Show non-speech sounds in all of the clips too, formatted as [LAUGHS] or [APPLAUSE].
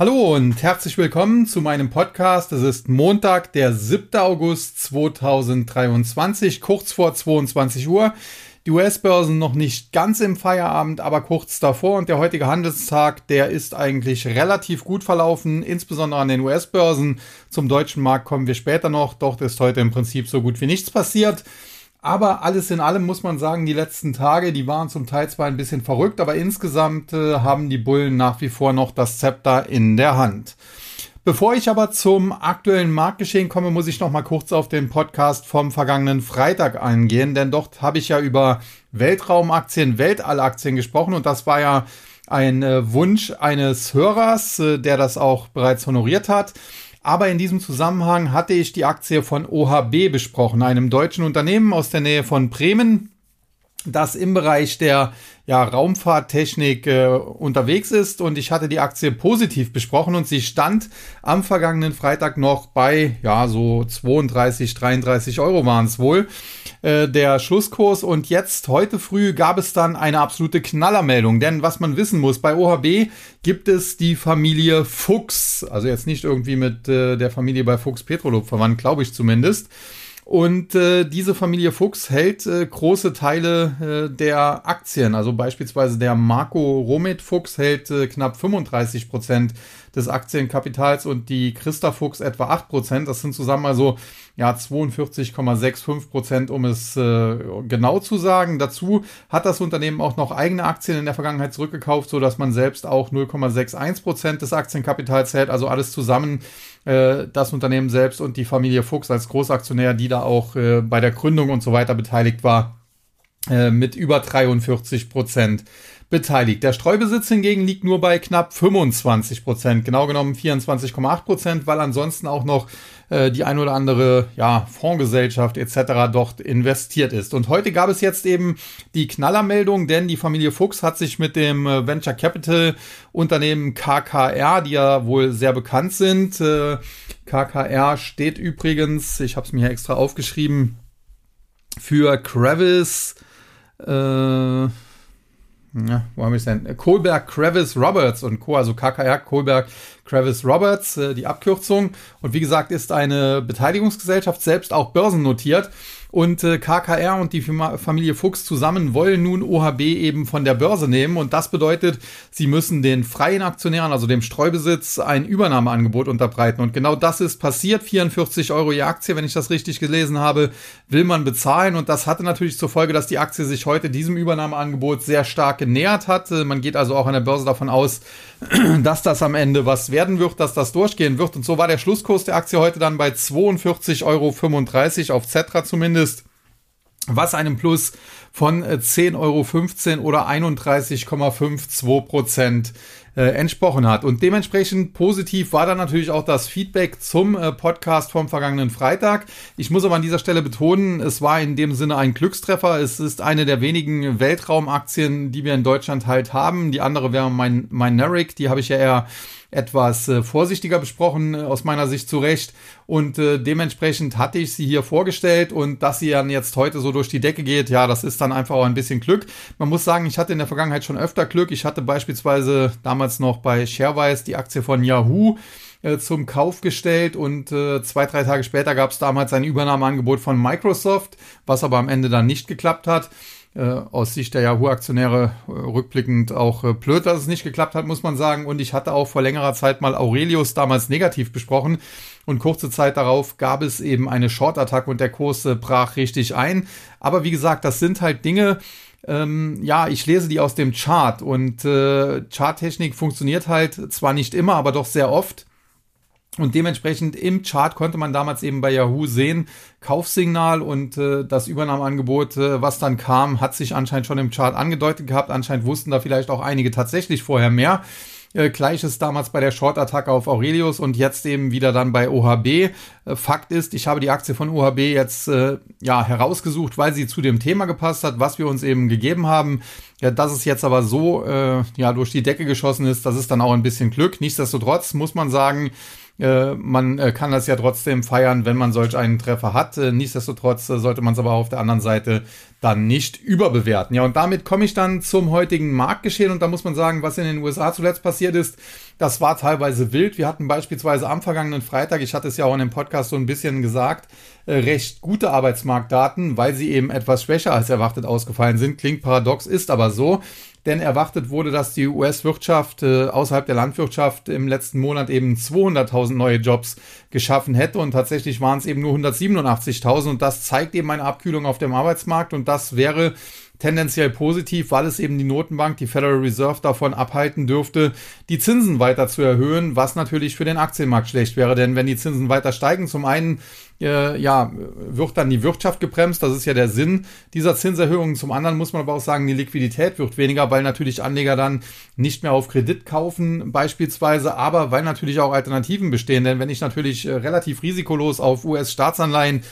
Hallo und herzlich willkommen zu meinem Podcast. Es ist Montag, der 7. August 2023, kurz vor 22 Uhr. Die US-Börsen noch nicht ganz im Feierabend, aber kurz davor. Und der heutige Handelstag, der ist eigentlich relativ gut verlaufen, insbesondere an den US-Börsen. Zum deutschen Markt kommen wir später noch. Dort ist heute im Prinzip so gut wie nichts passiert. Aber alles in allem muss man sagen, die letzten Tage, die waren zum Teil zwar ein bisschen verrückt, aber insgesamt äh, haben die Bullen nach wie vor noch das Zepter in der Hand. Bevor ich aber zum aktuellen Marktgeschehen komme, muss ich noch mal kurz auf den Podcast vom vergangenen Freitag eingehen, denn dort habe ich ja über Weltraumaktien, Weltallaktien gesprochen und das war ja ein äh, Wunsch eines Hörers, äh, der das auch bereits honoriert hat. Aber in diesem Zusammenhang hatte ich die Aktie von OHB besprochen, einem deutschen Unternehmen aus der Nähe von Bremen, das im Bereich der ja, Raumfahrttechnik äh, unterwegs ist. Und ich hatte die Aktie positiv besprochen und sie stand am vergangenen Freitag noch bei ja so 32, 33 Euro waren es wohl äh, der Schlusskurs. Und jetzt heute früh gab es dann eine absolute Knallermeldung, denn was man wissen muss, bei OHB gibt es die Familie Fuchs, also jetzt nicht irgendwie mit äh, der Familie bei Fuchs Petrolub verwandt, glaube ich zumindest. Und äh, diese Familie Fuchs hält äh, große Teile äh, der Aktien. Also beispielsweise der Marco Romet Fuchs hält äh, knapp 35 Prozent des Aktienkapitals und die Christa Fuchs etwa 8 Prozent. Das sind zusammen also ja 42,65 Prozent, um es äh, genau zu sagen. Dazu hat das Unternehmen auch noch eigene Aktien in der Vergangenheit zurückgekauft, so dass man selbst auch 0,61 Prozent des Aktienkapitals hält. Also alles zusammen äh, das Unternehmen selbst und die Familie Fuchs als Großaktionär, die da auch äh, bei der Gründung und so weiter beteiligt war, äh, mit über 43 Prozent beteiligt. Der Streubesitz hingegen liegt nur bei knapp 25 Prozent, genau genommen 24,8 Prozent, weil ansonsten auch noch äh, die ein oder andere ja, Fondsgesellschaft etc. dort investiert ist. Und heute gab es jetzt eben die Knallermeldung, denn die Familie Fuchs hat sich mit dem äh, Venture Capital Unternehmen KKR, die ja wohl sehr bekannt sind, äh, KKR steht übrigens, ich habe es mir hier extra aufgeschrieben, für Kravis, äh, ja, wo haben wir es denn? Kohlberg, Kravis, Roberts und Co., also KKR, Kohlberg, Kravis, Roberts, äh, die Abkürzung. Und wie gesagt, ist eine Beteiligungsgesellschaft selbst auch börsennotiert. Und äh, KKR und die Familie Fuchs zusammen wollen nun OHB eben von der Börse nehmen. Und das bedeutet, sie müssen den freien Aktionären, also dem Streubesitz, ein Übernahmeangebot unterbreiten. Und genau das ist passiert. 44 Euro je Aktie, wenn ich das richtig gelesen habe, will man bezahlen. Und das hatte natürlich zur Folge, dass die Aktie sich heute diesem Übernahmeangebot sehr stark genähert hat. Man geht also auch an der Börse davon aus, [CLEARS THROAT] dass das am Ende was werden wird, dass das durchgehen wird. Und so war der Schlusskurs der Aktie heute dann bei 42,35 Euro auf Zetra zumindest was einem Plus von 10,15 Euro oder 31,52 Prozent äh, entsprochen hat. Und dementsprechend positiv war dann natürlich auch das Feedback zum äh, Podcast vom vergangenen Freitag. Ich muss aber an dieser Stelle betonen, es war in dem Sinne ein Glückstreffer. Es ist eine der wenigen Weltraumaktien, die wir in Deutschland halt haben. Die andere wäre mein, mein Neric, die habe ich ja eher etwas äh, vorsichtiger besprochen, äh, aus meiner Sicht zu Recht. Und äh, dementsprechend hatte ich sie hier vorgestellt und dass sie dann jetzt heute so durch die Decke geht, ja, das ist dann einfach auch ein bisschen Glück. Man muss sagen, ich hatte in der Vergangenheit schon öfter Glück. Ich hatte beispielsweise damals noch bei Sharewise die Aktie von Yahoo äh, zum Kauf gestellt und äh, zwei, drei Tage später gab es damals ein Übernahmeangebot von Microsoft, was aber am Ende dann nicht geklappt hat aus Sicht der Yahoo-Aktionäre äh, rückblickend auch äh, blöd, dass es nicht geklappt hat, muss man sagen. Und ich hatte auch vor längerer Zeit mal Aurelius damals negativ besprochen. Und kurze Zeit darauf gab es eben eine Short-Attacke und der Kurs äh, brach richtig ein. Aber wie gesagt, das sind halt Dinge, ähm, ja, ich lese die aus dem Chart und äh, Charttechnik funktioniert halt zwar nicht immer, aber doch sehr oft. Und dementsprechend im Chart konnte man damals eben bei Yahoo sehen, Kaufsignal und äh, das Übernahmeangebot, äh, was dann kam, hat sich anscheinend schon im Chart angedeutet gehabt. Anscheinend wussten da vielleicht auch einige tatsächlich vorher mehr. Äh, Gleiches damals bei der Short-Attacke auf Aurelius und jetzt eben wieder dann bei OHB. Äh, Fakt ist, ich habe die Aktie von OHB jetzt äh, ja herausgesucht, weil sie zu dem Thema gepasst hat, was wir uns eben gegeben haben. Ja, dass es jetzt aber so äh, ja durch die Decke geschossen ist, das ist dann auch ein bisschen Glück. Nichtsdestotrotz muss man sagen, man äh, kann das ja trotzdem feiern, wenn man solch einen Treffer hat. Äh, nichtsdestotrotz äh, sollte man es aber auf der anderen Seite dann nicht überbewerten. Ja, und damit komme ich dann zum heutigen Marktgeschehen und da muss man sagen, was in den USA zuletzt passiert ist, Das war teilweise wild. Wir hatten beispielsweise am vergangenen Freitag, ich hatte es ja auch in dem Podcast so ein bisschen gesagt, äh, recht gute Arbeitsmarktdaten, weil sie eben etwas schwächer als erwartet ausgefallen sind. Klingt paradox, ist aber so denn erwartet wurde, dass die US-Wirtschaft äh, außerhalb der Landwirtschaft im letzten Monat eben 200.000 neue Jobs geschaffen hätte. Und tatsächlich waren es eben nur 187.000 und das zeigt eben eine Abkühlung auf dem Arbeitsmarkt. Und das wäre tendenziell positiv, weil es eben die Notenbank, die Federal Reserve davon abhalten dürfte, die Zinsen weiter zu erhöhen, was natürlich für den Aktienmarkt schlecht wäre, denn wenn die Zinsen weiter steigen, zum einen äh, ja, wird dann die Wirtschaft gebremst. Das ist ja der Sinn dieser Zinserhöhungen. Zum anderen muss man aber auch sagen, die Liquidität wird weniger, weil natürlich Anleger dann nicht mehr auf Kredit kaufen beispielsweise, aber weil natürlich auch Alternativen bestehen. Denn wenn ich natürlich äh, relativ risikolos auf US-Staatsanleihen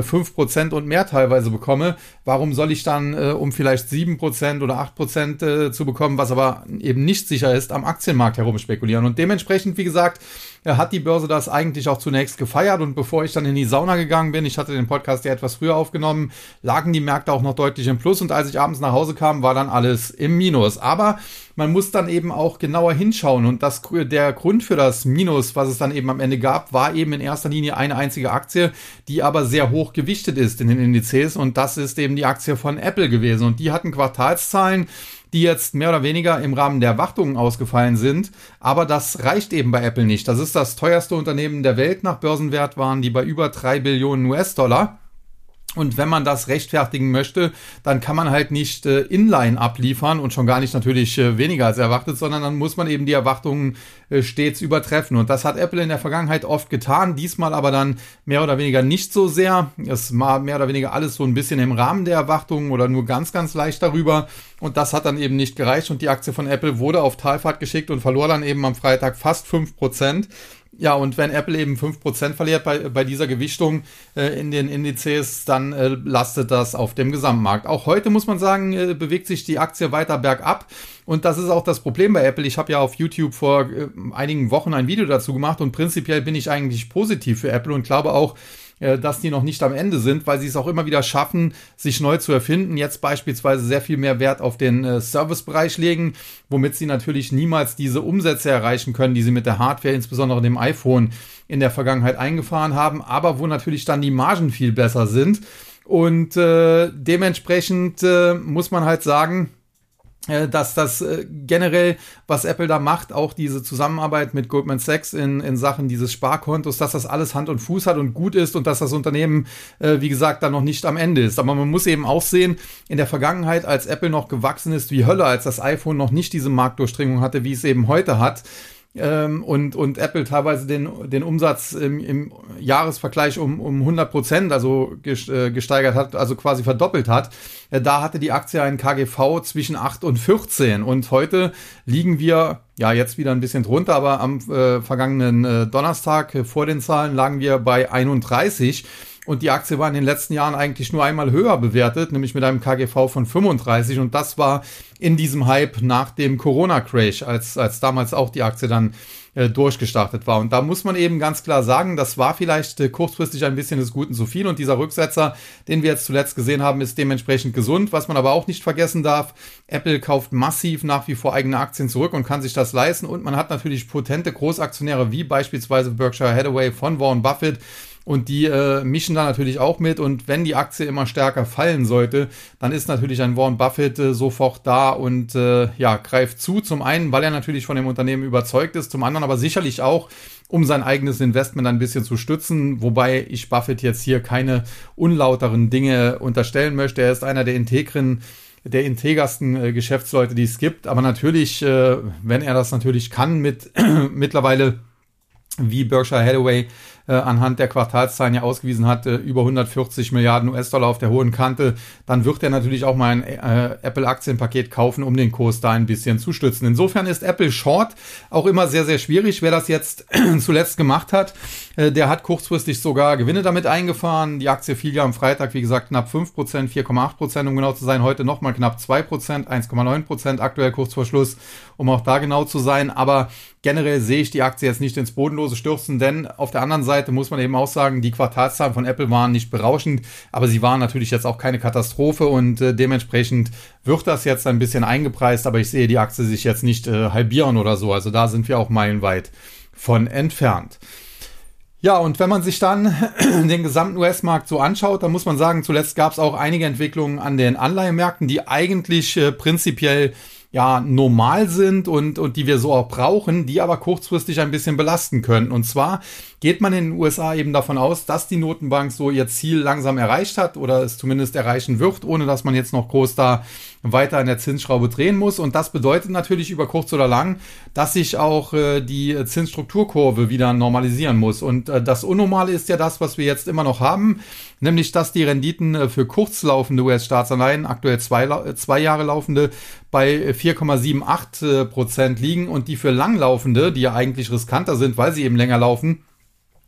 5% und mehr teilweise bekomme, warum soll ich dann, äh, um vielleicht 7% oder 8% äh, zu bekommen, was aber eben nicht sicher ist, am Aktienmarkt herumspekulieren? Und dementsprechend, wie gesagt, äh, hat die Börse das eigentlich auch zunächst gefeiert? Und bevor ich dann in die Sauna gegangen bin, ich hatte den Podcast ja etwas früher aufgenommen, lagen die Märkte auch noch deutlich im Plus. Und als ich abends nach Hause kam, war dann alles im Minus. Aber man muss dann eben auch genauer hinschauen. Und das, der Grund für das Minus, was es dann eben am Ende gab, war eben in erster Linie eine einzige Aktie, die aber sehr hoch gewichtet ist in den Indizes. Und das ist eben die Aktie von Apple gewesen. Und die hatten Quartalszahlen, die jetzt mehr oder weniger im Rahmen der Wartungen ausgefallen sind. Aber das reicht eben bei Apple nicht. Das ist das teuerste Unternehmen der Welt nach Börsenwert, waren die bei über drei Billionen US-Dollar. Und wenn man das rechtfertigen möchte, dann kann man halt nicht äh, inline abliefern und schon gar nicht natürlich äh, weniger als erwartet, sondern dann muss man eben die Erwartungen äh, stets übertreffen. Und das hat Apple in der Vergangenheit oft getan, diesmal aber dann mehr oder weniger nicht so sehr. Es war mehr oder weniger alles so ein bisschen im Rahmen der Erwartungen oder nur ganz, ganz leicht darüber. Und das hat dann eben nicht gereicht und die Aktie von Apple wurde auf Talfahrt geschickt und verlor dann eben am Freitag fast fünf Prozent. Ja, und wenn Apple eben 5% verliert bei, bei dieser Gewichtung äh, in den Indizes, dann äh, lastet das auf dem Gesamtmarkt. Auch heute muss man sagen, äh, bewegt sich die Aktie weiter bergab. Und das ist auch das Problem bei Apple. Ich habe ja auf YouTube vor äh, einigen Wochen ein Video dazu gemacht und prinzipiell bin ich eigentlich positiv für Apple und glaube auch, dass die noch nicht am Ende sind, weil sie es auch immer wieder schaffen, sich neu zu erfinden. Jetzt beispielsweise sehr viel mehr Wert auf den äh, Servicebereich legen, womit sie natürlich niemals diese Umsätze erreichen können, die sie mit der Hardware, insbesondere dem iPhone, in der Vergangenheit eingefahren haben, aber wo natürlich dann die Margen viel besser sind. Und äh, dementsprechend äh, muss man halt sagen, äh, dass das äh, generell, was Apple da macht, auch diese Zusammenarbeit mit Goldman Sachs in, in Sachen dieses Sparkontos, dass das alles Hand und Fuß hat und gut ist und dass das Unternehmen, äh, wie gesagt, da noch nicht am Ende ist. Aber man muss eben auch sehen, in der Vergangenheit, als Apple noch gewachsen ist wie Hölle, als das iPhone noch nicht diese Marktdurchdringung hatte, wie es eben heute hat, ähm, und, und Apple teilweise den, den Umsatz im, im Jahresvergleich um, um 100 Prozent also äh, gesteigert hat, also quasi verdoppelt hat. Äh, da hatte die Aktie einen KGV zwischen 8 und 14 und heute liegen wir ja jetzt wieder ein bisschen drunter, aber am äh, vergangenen äh, Donnerstag äh, vor den Zahlen lagen wir bei 31 und die Aktie war in den letzten Jahren eigentlich nur einmal höher bewertet, nämlich mit einem KGV von 35 und das war in diesem Hype nach dem Corona-Crash, als, als damals auch die Aktie dann äh, durchgestartet war. Und da muss man eben ganz klar sagen, das war vielleicht äh, kurzfristig ein bisschen des Guten zu viel und dieser Rücksetzer, den wir jetzt zuletzt gesehen haben, ist dementsprechend gesund. Was man aber auch nicht vergessen darf, Apple kauft massiv nach wie vor eigene Aktien zurück und kann sich das leisten und man hat natürlich potente Großaktionäre wie beispielsweise Berkshire Hathaway von Warren Buffett, und die äh, mischen da natürlich auch mit. Und wenn die Aktie immer stärker fallen sollte, dann ist natürlich ein Warren Buffett äh, sofort da und äh, ja, greift zu. Zum einen, weil er natürlich von dem Unternehmen überzeugt ist, zum anderen aber sicherlich auch, um sein eigenes Investment ein bisschen zu stützen, wobei ich Buffett jetzt hier keine unlauteren Dinge unterstellen möchte. Er ist einer der integren der integersten äh, Geschäftsleute, die es gibt. Aber natürlich, äh, wenn er das natürlich kann mit [CLEARS THROAT] mittlerweile wie Berkshire Hathaway äh, anhand der Quartalszahlen ja ausgewiesen hat, äh, über 140 Milliarden US-Dollar auf der hohen Kante, dann wird er natürlich auch mal ein äh, Apple-Aktienpaket kaufen, um den Kurs da ein bisschen zu stützen. Insofern ist Apple Short auch immer sehr, sehr schwierig. Wer das jetzt [CLEARS THROAT] zuletzt gemacht hat, äh, der hat kurzfristig sogar Gewinne damit eingefahren. Die Aktie fiel ja am Freitag, wie gesagt, knapp 5%, 4,8%, um genau zu sein. Heute nochmal knapp 2%, 1,9% aktuell kurz vor Schluss, um auch da genau zu sein. Aber generell sehe ich die Aktie jetzt nicht ins Bodenlose stürzen, denn auf der anderen Seite muss man eben auch sagen, die Quartalszahlen von Apple waren nicht berauschend, aber sie waren natürlich jetzt auch keine Katastrophe und äh, dementsprechend wird das jetzt ein bisschen eingepreist, aber ich sehe die Aktie sich jetzt nicht äh, halbieren oder so, also da sind wir auch meilenweit von entfernt. Ja, und wenn man sich dann [CLEARS THROAT] den gesamten US-Markt so anschaut, dann muss man sagen, zuletzt gab es auch einige Entwicklungen an den Anleihenmärkten, die eigentlich äh, prinzipiell ja normal sind und, und die wir so auch brauchen, die aber kurzfristig ein bisschen belasten können. Und zwar geht man in den USA eben davon aus, dass die Notenbank so ihr Ziel langsam erreicht hat oder es zumindest erreichen wird, ohne dass man jetzt noch groß da weiter an der Zinsschraube drehen muss. Und das bedeutet natürlich über kurz oder lang, dass sich auch äh, die Zinsstrukturkurve wieder normalisieren muss. Und äh, das Unnormale ist ja das, was wir jetzt immer noch haben, nämlich dass die Renditen äh, für kurzlaufende US-Staatsanleihen, aktuell zwei, zwei Jahre laufende, bei 4,78 Prozent liegen und die für langlaufende, die ja eigentlich riskanter sind, weil sie eben länger laufen,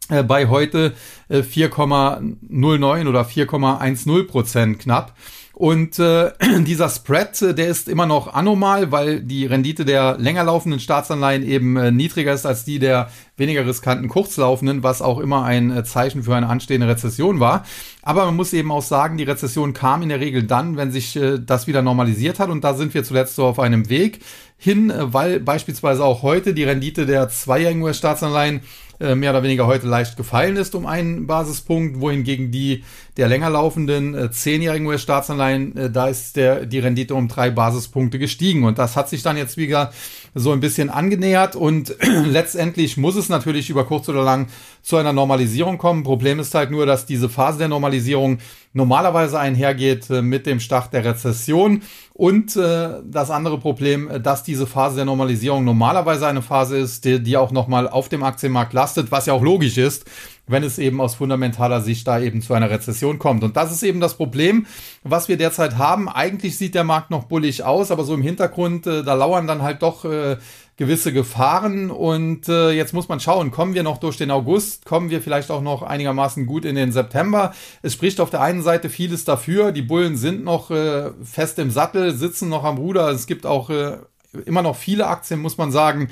bei heute 4,09 äh, oder 4,10 Prozent knapp. Und äh, [CLEARS THROAT] dieser Spread, äh, der ist immer noch anormal, weil die Rendite der länger laufenden Staatsanleihen eben äh, niedriger ist als die der weniger riskanten kurzlaufenden, was auch immer ein äh, Zeichen für eine anstehende Rezession war. Aber man muss eben auch sagen, die Rezession kam in der Regel dann, wenn sich äh, das wieder normalisiert hat. Und da sind wir zuletzt so auf einem Weg hin, äh, weil beispielsweise auch heute die Rendite der zweijährigen US-Staatsanleihen äh, mehr oder weniger heute leicht gefallen ist um einen Basispunkt, wohingegen die der länger laufenden äh, zehnjährigen US-Staatsanleihen, äh, da ist der, die Rendite um drei Basispunkte gestiegen. Und das hat sich dann jetzt wieder so ein bisschen angenähert und [CLEARS THROAT] letztendlich muss es natürlich über kurz oder lang zu einer Normalisierung kommen. Problem ist halt nur, dass diese Phase der Normalisierung normalerweise einhergeht äh, mit dem Start der Rezession und äh, das andere Problem, äh, dass diese Phase der Normalisierung normalerweise eine Phase ist, die, die auch nochmal auf dem Aktienmarkt lastet, was ja auch logisch ist, wenn es eben aus fundamentaler Sicht da eben zu einer Rezession kommt. Und das ist eben das Problem, was wir derzeit haben. Eigentlich sieht der Markt noch bullig aus, aber so im Hintergrund, äh, da lauern dann halt doch äh, gewisse Gefahren. Und äh, jetzt muss man schauen, kommen wir noch durch den August, kommen wir vielleicht auch noch einigermaßen gut in den September. Es spricht auf der einen Seite vieles dafür. Die Bullen sind noch äh, fest im Sattel, sitzen noch am Ruder. Es gibt auch äh, immer noch viele Aktien, muss man sagen,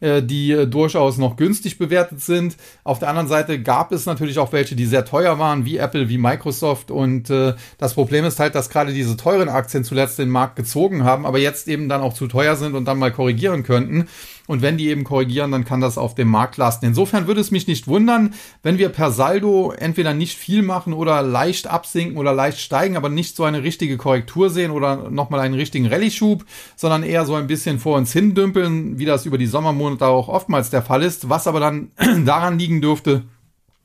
äh, die äh, durchaus noch günstig bewertet sind. Auf der anderen Seite gab es natürlich auch welche, die sehr teuer waren, wie Apple, wie Microsoft. Und äh, das Problem ist halt, dass gerade diese teuren Aktien zuletzt den Markt gezogen haben, aber jetzt eben dann auch zu teuer sind und dann mal korrigieren könnten. Und wenn die eben korrigieren, dann kann das auf dem Markt lasten. Insofern würde es mich nicht wundern, wenn wir per Saldo entweder nicht viel machen oder leicht absinken oder leicht steigen, aber nicht so eine richtige Korrektur sehen oder nochmal einen richtigen Rallye-Schub, sondern eher so ein bisschen vor uns hin dümpeln, wie das über die Sommermonate auch oftmals der Fall ist, was aber dann [CLEARS THROAT] daran liegen dürfte,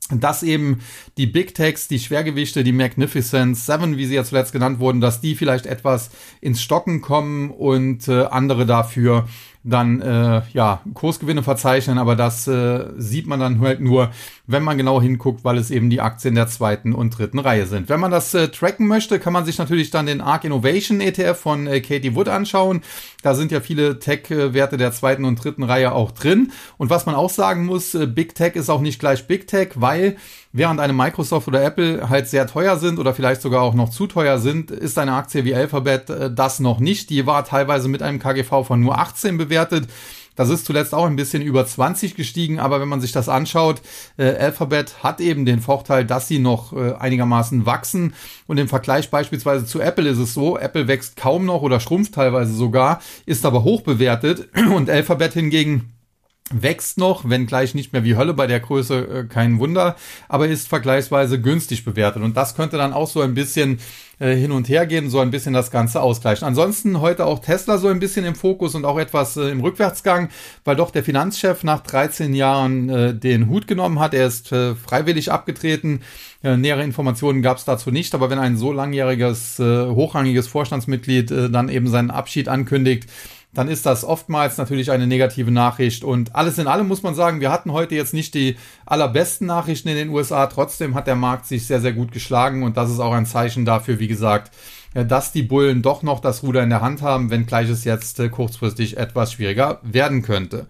dass eben die Big Techs, die Schwergewichte, die Magnificent Seven, wie sie ja zuletzt genannt wurden, dass die vielleicht etwas ins Stocken kommen und äh, andere dafür dann äh, ja Kursgewinne verzeichnen, aber das äh, sieht man dann halt nur, wenn man genau hinguckt, weil es eben die Aktien der zweiten und dritten Reihe sind. Wenn man das äh, tracken möchte, kann man sich natürlich dann den ARK Innovation ETF von äh, Katie Wood anschauen. Da sind ja viele Tech-Werte der zweiten und dritten Reihe auch drin. Und was man auch sagen muss, äh, Big Tech ist auch nicht gleich Big Tech, weil während eine Microsoft oder Apple halt sehr teuer sind oder vielleicht sogar auch noch zu teuer sind, ist eine Aktie wie Alphabet äh, das noch nicht. Die war teilweise mit einem KGV von nur 18 bewertet. Das ist zuletzt auch ein bisschen über 20 gestiegen, aber wenn man sich das anschaut, äh, Alphabet hat eben den Vorteil, dass sie noch äh, einigermaßen wachsen. Und im Vergleich beispielsweise zu Apple ist es so, Apple wächst kaum noch oder schrumpft teilweise sogar, ist aber hoch bewertet [CLEARS THROAT] und Alphabet hingegen wächst noch, wenn gleich nicht mehr wie Hölle bei der Größe, äh, kein Wunder, aber ist vergleichsweise günstig bewertet. Und das könnte dann auch so ein bisschen äh, hin und her gehen, so ein bisschen das Ganze ausgleichen. Ansonsten heute auch Tesla so ein bisschen im Fokus und auch etwas äh, im Rückwärtsgang, weil doch der Finanzchef nach 13 Jahren äh, den Hut genommen hat. Er ist äh, freiwillig abgetreten. Äh, nähere Informationen gab es dazu nicht, aber wenn ein so langjähriges, äh, hochrangiges Vorstandsmitglied dann eben seinen Abschied ankündigt, dann ist das oftmals natürlich eine negative Nachricht. Und alles in allem muss man sagen, wir hatten heute jetzt nicht die allerbesten Nachrichten in den USA. Trotzdem hat der Markt sich sehr, sehr gut geschlagen. Und das ist auch ein Zeichen dafür, wie gesagt, dass die Bullen doch noch das Ruder in der Hand haben, wenngleich es jetzt äh, kurzfristig etwas schwieriger werden könnte.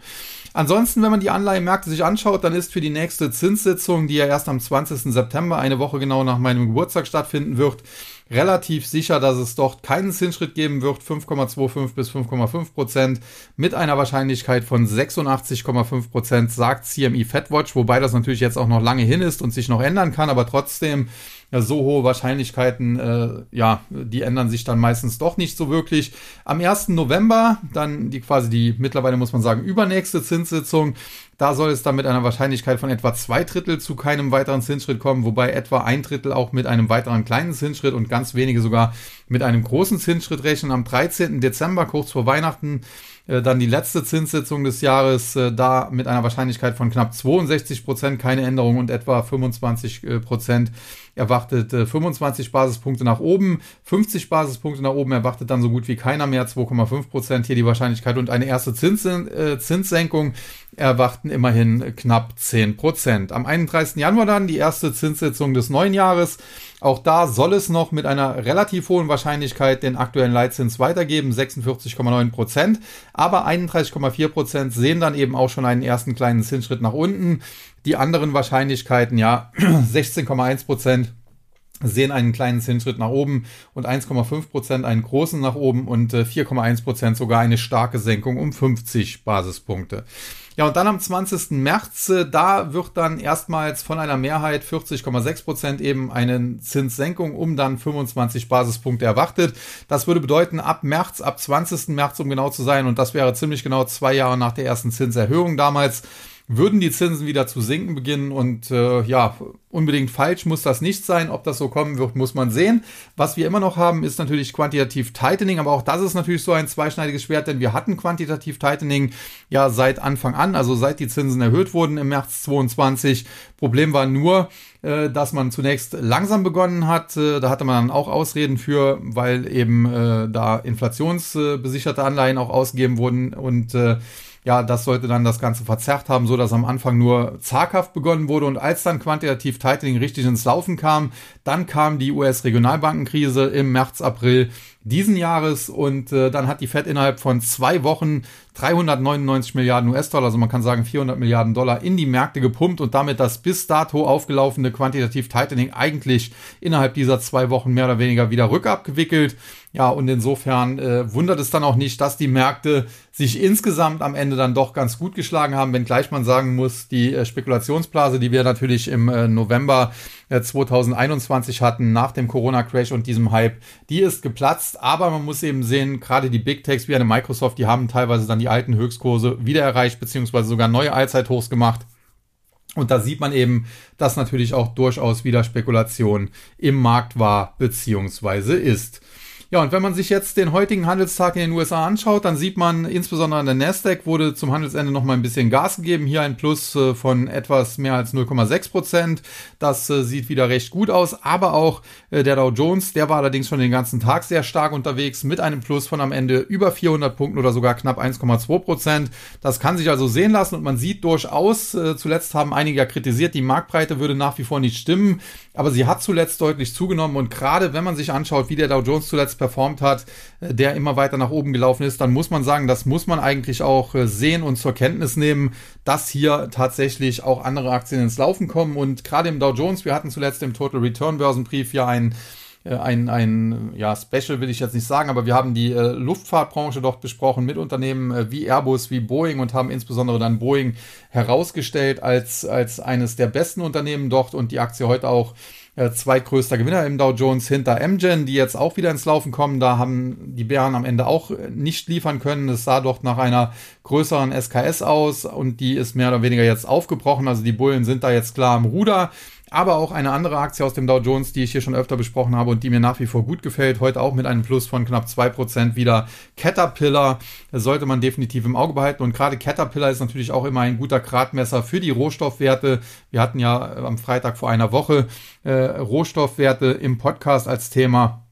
Ansonsten, wenn man die Anleihenmärkte sich anschaut, dann ist für die nächste Zinssitzung, die ja erst am 20. September, eine Woche genau nach meinem Geburtstag stattfinden wird, relativ sicher, dass es dort keinen Zinsschritt geben wird, 5,25 bis 5,5 Prozent mit einer Wahrscheinlichkeit von 86,5 Prozent, sagt CME FedWatch, wobei das natürlich jetzt auch noch lange hin ist und sich noch ändern kann, aber trotzdem ja, so hohe Wahrscheinlichkeiten, äh, ja, die ändern sich dann meistens doch nicht so wirklich. Am 1. November, dann die quasi die mittlerweile muss man sagen übernächste Zinssitzung, da soll es dann mit einer Wahrscheinlichkeit von etwa zwei Drittel zu keinem weiteren Zinsschritt kommen, wobei etwa ein Drittel auch mit einem weiteren kleinen Zinsschritt und ganz wenige sogar mit einem großen Zinsschritt rechnen. Am 13. Dezember, kurz vor Weihnachten, äh, dann die letzte Zinssitzung des Jahres, äh, da mit einer Wahrscheinlichkeit von knapp 62 Prozent keine Änderung und etwa 25 äh, Prozent erwartet 25 Basispunkte nach oben, 50 Basispunkte nach oben. Erwartet dann so gut wie keiner mehr, 2,5 Prozent hier die Wahrscheinlichkeit und eine erste Zins, äh, Zinssenkung erwarten immerhin knapp 10 Prozent. Am 31. Januar dann die erste Zinssitzung des neuen Jahres. Auch da soll es noch mit einer relativ hohen Wahrscheinlichkeit den aktuellen Leitzins weitergeben, 46,9 Prozent. Aber 31,4 Prozent sehen dann eben auch schon einen ersten kleinen Zinsschritt nach unten. Die anderen Wahrscheinlichkeiten, ja, [CLEARS THROAT] 16,1 Prozent sehen einen kleinen Zinsschritt nach oben und 1,5 Prozent einen großen nach oben und 4,1 äh, Prozent sogar eine starke Senkung um 50 Basispunkte. Ja, und dann am 20. März, äh, da wird dann erstmals von einer Mehrheit 40,6 Prozent eben eine Zinssenkung um dann 25 Basispunkte erwartet. Das würde bedeuten, ab März, ab 20. März, um genau zu sein, und das wäre ziemlich genau zwei Jahre nach der ersten Zinserhöhung damals, würden die Zinsen wieder zu sinken beginnen und äh, ja, unbedingt falsch muss das nicht sein. Ob das so kommen wird, muss man sehen. Was wir immer noch haben, ist natürlich quantitativ Tightening, aber auch das ist natürlich so ein zweischneidiges Schwert, denn wir hatten quantitativ Tightening ja seit Anfang an, also seit die Zinsen erhöht wurden im März 22. Problem war nur, äh, dass man zunächst langsam begonnen hat. Äh, da hatte man dann auch Ausreden für, weil eben äh, da inflationsbesicherte Anleihen auch ausgegeben wurden und äh, ja, das sollte dann das Ganze verzerrt haben, so dass am Anfang nur zaghaft begonnen wurde. Und als dann quantitativ Tightening richtig ins Laufen kam, dann kam die US-Regionalbankenkrise im März, April diesen Jahres und äh, dann hat die Fed innerhalb von zwei Wochen 399 Milliarden US-Dollar, also man kann sagen 400 Milliarden Dollar in die Märkte gepumpt und damit das bis dato aufgelaufene quantitativ Tightening eigentlich innerhalb dieser zwei Wochen mehr oder weniger wieder rückabgewickelt. Ja, und insofern äh, wundert es dann auch nicht, dass die Märkte sich insgesamt am Ende dann doch ganz gut geschlagen haben, wenngleich man sagen muss, die äh, Spekulationsblase, die wir natürlich im äh, November 2021 äh, hatten, nach dem Corona-Crash und diesem Hype, die ist geplatzt. Aber man muss eben sehen, gerade die Big Techs wie eine Microsoft, die haben teilweise dann die alten Höchstkurse wieder erreicht, beziehungsweise sogar neue Allzeithochs gemacht. Und da sieht man eben, dass natürlich auch durchaus wieder Spekulation im Markt war, beziehungsweise ist. Ja, und wenn man sich jetzt den heutigen Handelstag in den USA anschaut, dann sieht man insbesondere an der Nasdaq wurde zum Handelsende noch mal ein bisschen Gas gegeben. Hier ein Plus äh, von etwas mehr als 0,6 Prozent. Das äh, sieht wieder recht gut aus. Aber auch äh, der Dow Jones, der war allerdings schon den ganzen Tag sehr stark unterwegs mit einem Plus von am Ende über 400 Punkten oder sogar knapp 1,2 Prozent. Das kann sich also sehen lassen und man sieht durchaus, zuletzt haben einige kritisiert, die Marktbreite würde nach wie vor nicht stimmen. Aber sie hat zuletzt deutlich zugenommen und gerade wenn man sich anschaut, wie der Dow Jones zuletzt performt hat, äh, der immer weiter nach oben gelaufen ist, dann muss man sagen, das muss man eigentlich auch äh, sehen und zur Kenntnis nehmen, dass hier tatsächlich auch andere Aktien ins Laufen kommen. Und gerade im Dow Jones, wir hatten zuletzt im Total Return Börsenbrief ja ein äh, ein, ein ja, Special will ich jetzt nicht sagen, aber wir haben die äh, Luftfahrtbranche dort besprochen mit Unternehmen äh, wie Airbus, wie Boeing und haben insbesondere dann Boeing herausgestellt als, als eines der besten Unternehmen dort und die Aktie heute auch äh, zweitgrößter Gewinner im Dow Jones hinter Amgen, die jetzt auch wieder ins Laufen kommen. Da haben die Bären am Ende auch äh, nicht liefern können. Es sah doch nach einer größeren SKS aus und die ist mehr oder weniger jetzt aufgebrochen. Also die Bullen sind da jetzt klar am Ruder aber auch eine andere Aktie aus dem Dow Jones, die ich hier schon öfter besprochen habe und die mir nach wie vor gut gefällt. Heute auch mit einem Plus von knapp 2% wieder. Caterpillar sollte man definitiv im Auge behalten. Und gerade Caterpillar ist natürlich auch immer ein guter Gradmesser für die Rohstoffwerte. Wir hatten ja am Freitag vor einer Woche äh, Rohstoffwerte im Podcast als Thema.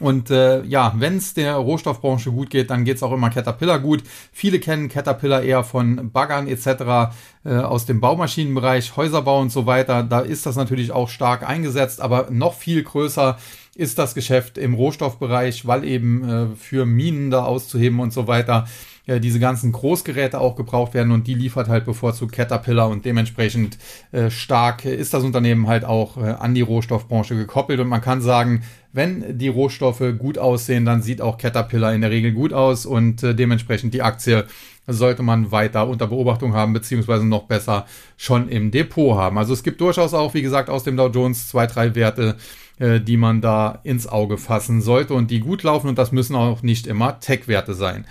Und äh, ja, wenn es der Rohstoffbranche gut geht, dann geht's auch immer Caterpillar gut. Viele kennen Caterpillar eher von Baggern etc. Äh, aus dem Baumaschinenbereich, Häuserbau und so weiter. Da ist das natürlich auch stark eingesetzt, aber noch viel größer ist das Geschäft im Rohstoffbereich, weil eben äh, für Minen da auszuheben und so weiter äh, diese ganzen Großgeräte auch gebraucht werden und die liefert halt bevorzugt Caterpillar und dementsprechend äh, stark ist das Unternehmen halt auch äh, an die Rohstoffbranche gekoppelt und man kann sagen, wenn die Rohstoffe gut aussehen, dann sieht auch Caterpillar in der Regel gut aus und äh, dementsprechend die Aktie sollte man weiter unter Beobachtung haben, beziehungsweise noch besser schon im Depot haben. Also es gibt durchaus auch, wie gesagt, aus dem Dow Jones zwei, drei Werte, äh, die man da ins Auge fassen sollte und die gut laufen und das müssen auch nicht immer Tech-Werte sein.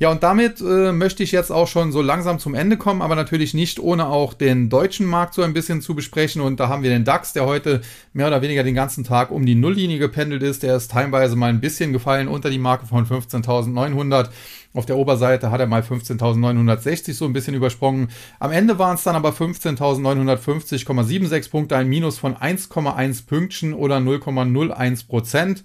Ja, und damit äh, möchte ich jetzt auch schon so langsam zum Ende kommen, aber natürlich nicht ohne auch den deutschen Markt so ein bisschen zu besprechen. Und da haben wir den DAX, der heute mehr oder weniger den ganzen Tag um die Nulllinie gependelt ist. Der ist teilweise mal ein bisschen gefallen unter die Marke von 15.900. Auf der Oberseite hat er mal 15.960 so ein bisschen übersprungen. Am Ende waren es dann aber 15.950,76 Punkte, ein Minus von 1,1 Pünktchen oder 0,01 Prozent.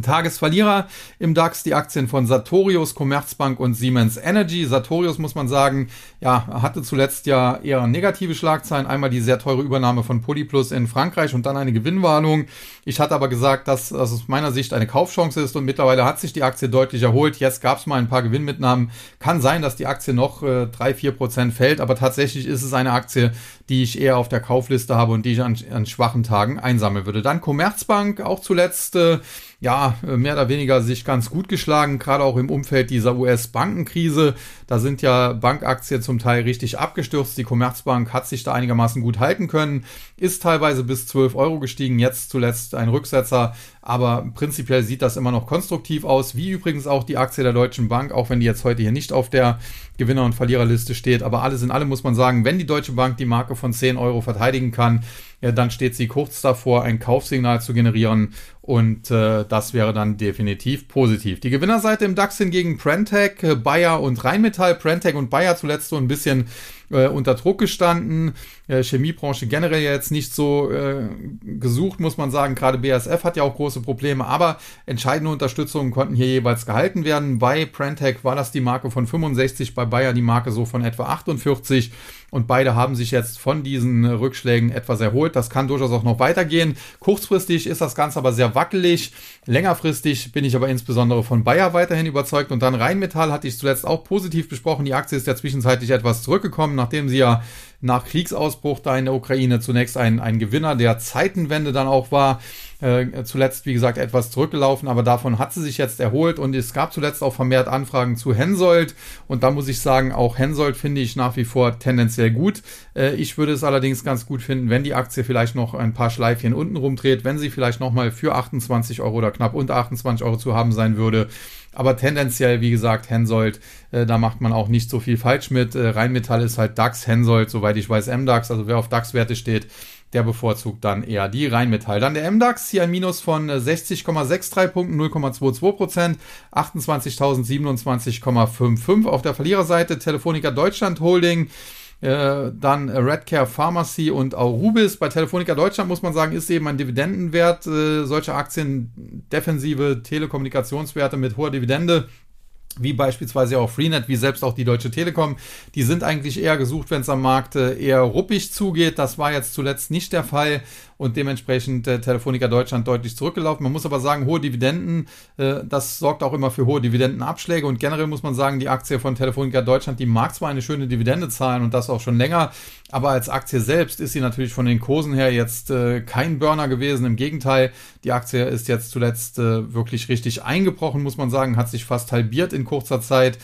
Tagesverlierer im DAX die Aktien von Sartorius, Commerzbank und Siemens Energy. Sartorius muss man sagen, ja, hatte zuletzt ja eher negative Schlagzeilen. Einmal die sehr teure Übernahme von Polyplus in Frankreich und dann eine Gewinnwarnung. Ich hatte aber gesagt, dass das aus meiner Sicht eine Kaufchance ist und mittlerweile hat sich die Aktie deutlich erholt. Jetzt gab es mal ein paar Gewinnmitnahmen. Kann sein, dass die Aktie noch äh, drei, vier Prozent fällt, aber tatsächlich ist es eine Aktie, die ich eher auf der Kaufliste habe und die ich an, an schwachen Tagen einsammeln würde. Dann Commerzbank, auch zuletzt äh, ja, mehr oder weniger sich ganz gut geschlagen, gerade auch im Umfeld dieser US-Bankenkrise. Da sind ja Bankaktien zum Teil richtig abgestürzt. Die Commerzbank hat sich da einigermaßen gut halten können, ist teilweise bis 12 Euro gestiegen, jetzt zuletzt ein Rücksetzer. Aber prinzipiell sieht das immer noch konstruktiv aus, wie übrigens auch die Aktie der Deutschen Bank, auch wenn die jetzt heute hier nicht auf der Gewinner- und Verliererliste steht. Aber alles in allem muss man sagen, wenn die Deutsche Bank die Marke von 10 Euro verteidigen kann, ja, dann steht sie kurz davor, ein Kaufsignal zu generieren und äh, das wäre dann definitiv positiv. Die Gewinnerseite im DAX hingegen Prentec, äh, Bayer und Rheinmetall. Prentec und Bayer zuletzt so ein bisschen äh, unter Druck gestanden. Äh, Chemiebranche generell jetzt nicht so äh, gesucht, muss man sagen. Gerade BASF hat ja auch große Probleme, aber entscheidende Unterstützungen konnten hier jeweils gehalten werden. Bei Prentec war das die Marke von 65, bei Bayer die Marke so von etwa 48 und beide haben sich jetzt von diesen Rückschlägen etwas erholt. Das kann durchaus auch noch weitergehen. Kurzfristig ist das Ganze aber sehr wackelig. Längerfristig bin ich aber insbesondere von Bayer weiterhin überzeugt. Und dann Rheinmetall hatte ich zuletzt auch positiv besprochen. Die Aktie ist ja zwischenzeitlich etwas zurückgekommen, nachdem sie ja nach Kriegsausbruch da in der Ukraine zunächst ein, ein Gewinner der Zeitenwende dann auch war. Äh, zuletzt, wie gesagt, etwas zurückgelaufen, aber davon hat sie sich jetzt erholt und es gab zuletzt auch vermehrt Anfragen zu Hensoldt und da muss ich sagen, auch Hensoldt finde ich nach wie vor tendenziell gut. Äh, ich würde es allerdings ganz gut finden, wenn die Aktie vielleicht noch ein paar Schleifchen unten rumdreht, wenn sie vielleicht nochmal für 28 Euro oder knapp unter 28 Euro zu haben sein würde. Aber tendenziell, wie gesagt, Hensoldt, äh, da macht man auch nicht so viel falsch mit. Äh, Rheinmetall ist halt DAX, Hensoldt, soweit ich weiß, MDAX. Also wer auf DAX-Werte steht, der bevorzugt dann eher die Rheinmetall. Dann der MDAX, hier ein Minus von 60,63 äh, Punkten, 0,22 Prozent, 28.027,55. Auf der Verliererseite Telefonica Deutschland Holding, äh, dann Redcare Pharmacy und Aurubis. Bei Telefonica Deutschland muss man sagen, ist eben ein Dividendenwert. Äh, solche Aktien, defensive Telekommunikationswerte mit hoher Dividende wie beispielsweise auch Freenet, wie selbst auch die Deutsche Telekom, die sind eigentlich eher gesucht, wenn es am Markt äh, eher ruppig zugeht. Das war jetzt zuletzt nicht der Fall und dementsprechend äh, Telefonica Deutschland deutlich zurückgelaufen. Man muss aber sagen, hohe Dividenden, äh, das sorgt auch immer für hohe Dividendenabschläge und generell muss man sagen, die Aktie von Telefonica Deutschland, die mag zwar eine schöne Dividende zahlen und das auch schon länger, aber als Aktie selbst ist sie natürlich von den Kursen her jetzt äh, kein Burner gewesen. Im Gegenteil, die Aktie ist jetzt zuletzt äh, wirklich richtig eingebrochen, muss man sagen, hat sich fast halbiert in kurzer Zeit.